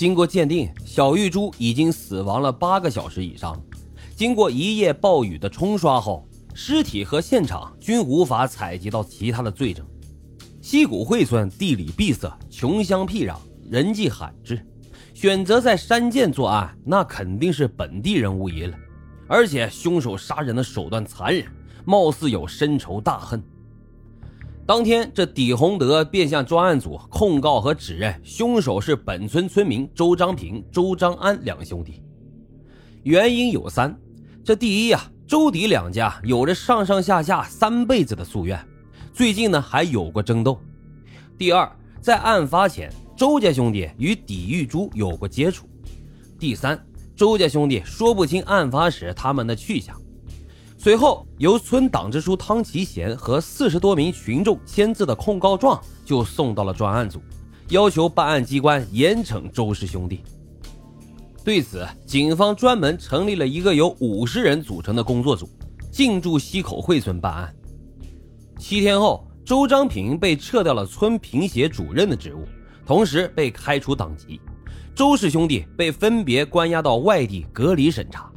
经过鉴定，小玉珠已经死亡了八个小时以上。经过一夜暴雨的冲刷后，尸体和现场均无法采集到其他的罪证。西谷会村地理闭塞，穷乡僻壤，人迹罕至，选择在山涧作案，那肯定是本地人无疑了。而且凶手杀人的手段残忍，貌似有深仇大恨。当天，这李洪德便向专案组控告和指认凶手是本村村民周章平、周章安两兄弟。原因有三：这第一呀，周底两家有着上上下下三辈子的夙愿，最近呢还有过争斗；第二，在案发前，周家兄弟与李玉珠有过接触；第三，周家兄弟说不清案发时他们的去向。随后，由村党支书汤其贤和四十多名群众签字的控告状就送到了专案组，要求办案机关严惩周氏兄弟。对此，警方专门成立了一个由五十人组成的工作组，进驻西口会村办案。七天后，周章平被撤掉了村评协主任的职务，同时被开除党籍。周氏兄弟被分别关押到外地隔离审查。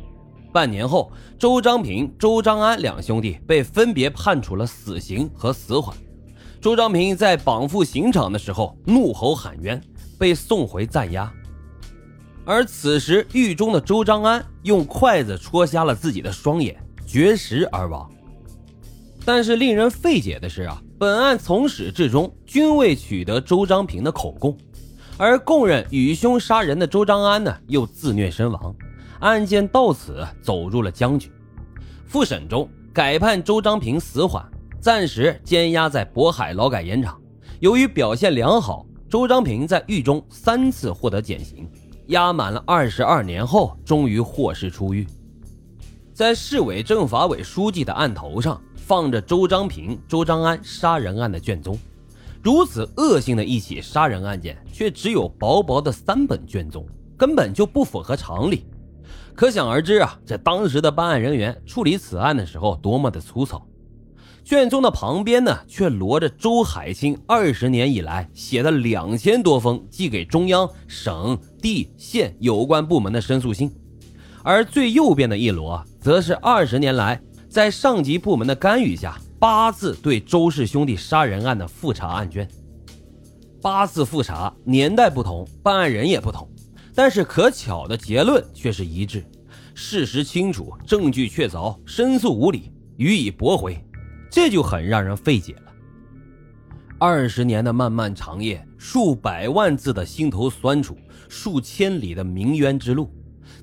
半年后，周章平、周章安两兄弟被分别判处了死刑和死缓。周章平在绑赴刑场的时候怒吼喊冤，被送回暂押。而此时，狱中的周章安用筷子戳瞎了自己的双眼，绝食而亡。但是令人费解的是啊，本案从始至终均未取得周章平的口供，而供认与凶杀人的周章安呢，又自虐身亡。案件到此走入了僵局。复审中改判周章平死缓，暂时监押在渤海劳改严场。由于表现良好，周章平在狱中三次获得减刑，押满了二十二年后，终于获释出狱。在市委政法委书记的案头上放着周章平、周章安杀人案的卷宗。如此恶性的一起杀人案件，却只有薄薄的三本卷宗，根本就不符合常理。可想而知啊，这当时的办案人员处理此案的时候多么的粗糙。卷宗的旁边呢，却摞着周海清二十年以来写的两千多封寄给中央、省、地、县有关部门的申诉信，而最右边的一摞，则是二十年来在上级部门的干预下八次对周氏兄弟杀人案的复查案卷。八次复查，年代不同，办案人也不同。但是可巧的结论却是一致，事实清楚，证据确凿，申诉无理，予以驳回，这就很让人费解了。二十年的漫漫长夜，数百万字的心头酸楚，数千里的鸣冤之路，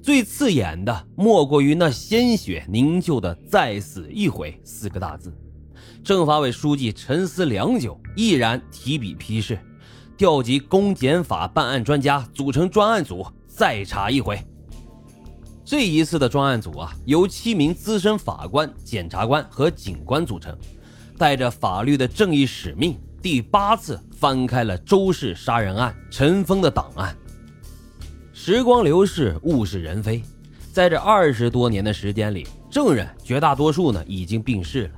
最刺眼的莫过于那鲜血凝就的“再死一回”四个大字。政法委书记沉思良久，毅然提笔批示。调集公检法办案专家组成专案组，再查一回。这一次的专案组啊，由七名资深法官、检察官和警官组成，带着法律的正义使命，第八次翻开了周氏杀人案尘封的档案。时光流逝，物是人非，在这二十多年的时间里，证人绝大多数呢已经病逝了，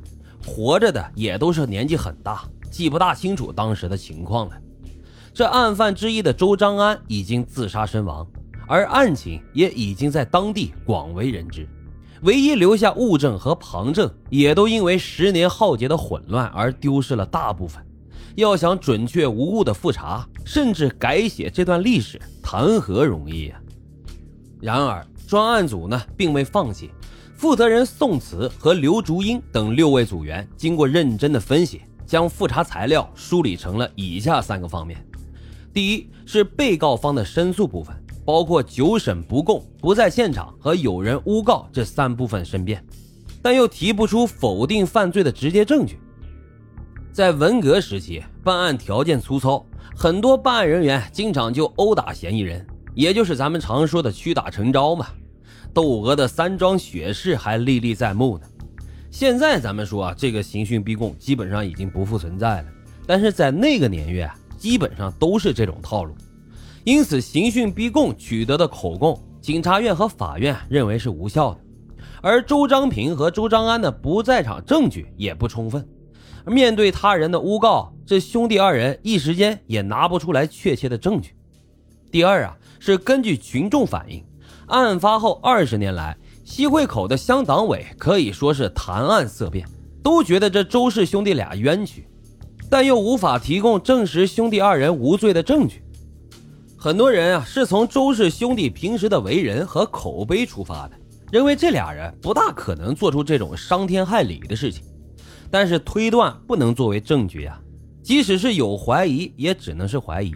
活着的也都是年纪很大，记不大清楚当时的情况了。这案犯之一的周章安已经自杀身亡，而案情也已经在当地广为人知，唯一留下物证和旁证也都因为十年浩劫的混乱而丢失了大部分。要想准确无误的复查，甚至改写这段历史，谈何容易呀！然而，专案组呢并未放弃，负责人宋慈和刘竹英等六位组员经过认真的分析，将复查材料梳理成了以下三个方面。第一是被告方的申诉部分，包括九审不供、不在现场和有人诬告这三部分申辩，但又提不出否定犯罪的直接证据。在文革时期，办案条件粗糙，很多办案人员经常就殴打嫌疑人，也就是咱们常说的屈打成招嘛。窦娥的三桩血誓还历历在目呢。现在咱们说啊，这个刑讯逼供基本上已经不复存在了，但是在那个年月啊。基本上都是这种套路，因此刑讯逼供取得的口供，警察院和法院认为是无效的，而周章平和周章安的不在场证据也不充分。面对他人的诬告，这兄弟二人一时间也拿不出来确切的证据。第二啊，是根据群众反映，案发后二十年来，西汇口的乡党委可以说是谈案色变，都觉得这周氏兄弟俩冤屈，但又无法提供证实兄弟二人无罪的证据。很多人啊，是从周氏兄弟平时的为人和口碑出发的，认为这俩人不大可能做出这种伤天害理的事情。但是推断不能作为证据呀，即使是有怀疑，也只能是怀疑。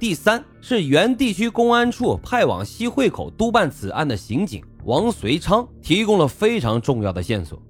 第三是原地区公安处派往西汇口督办此案的刑警王随昌提供了非常重要的线索。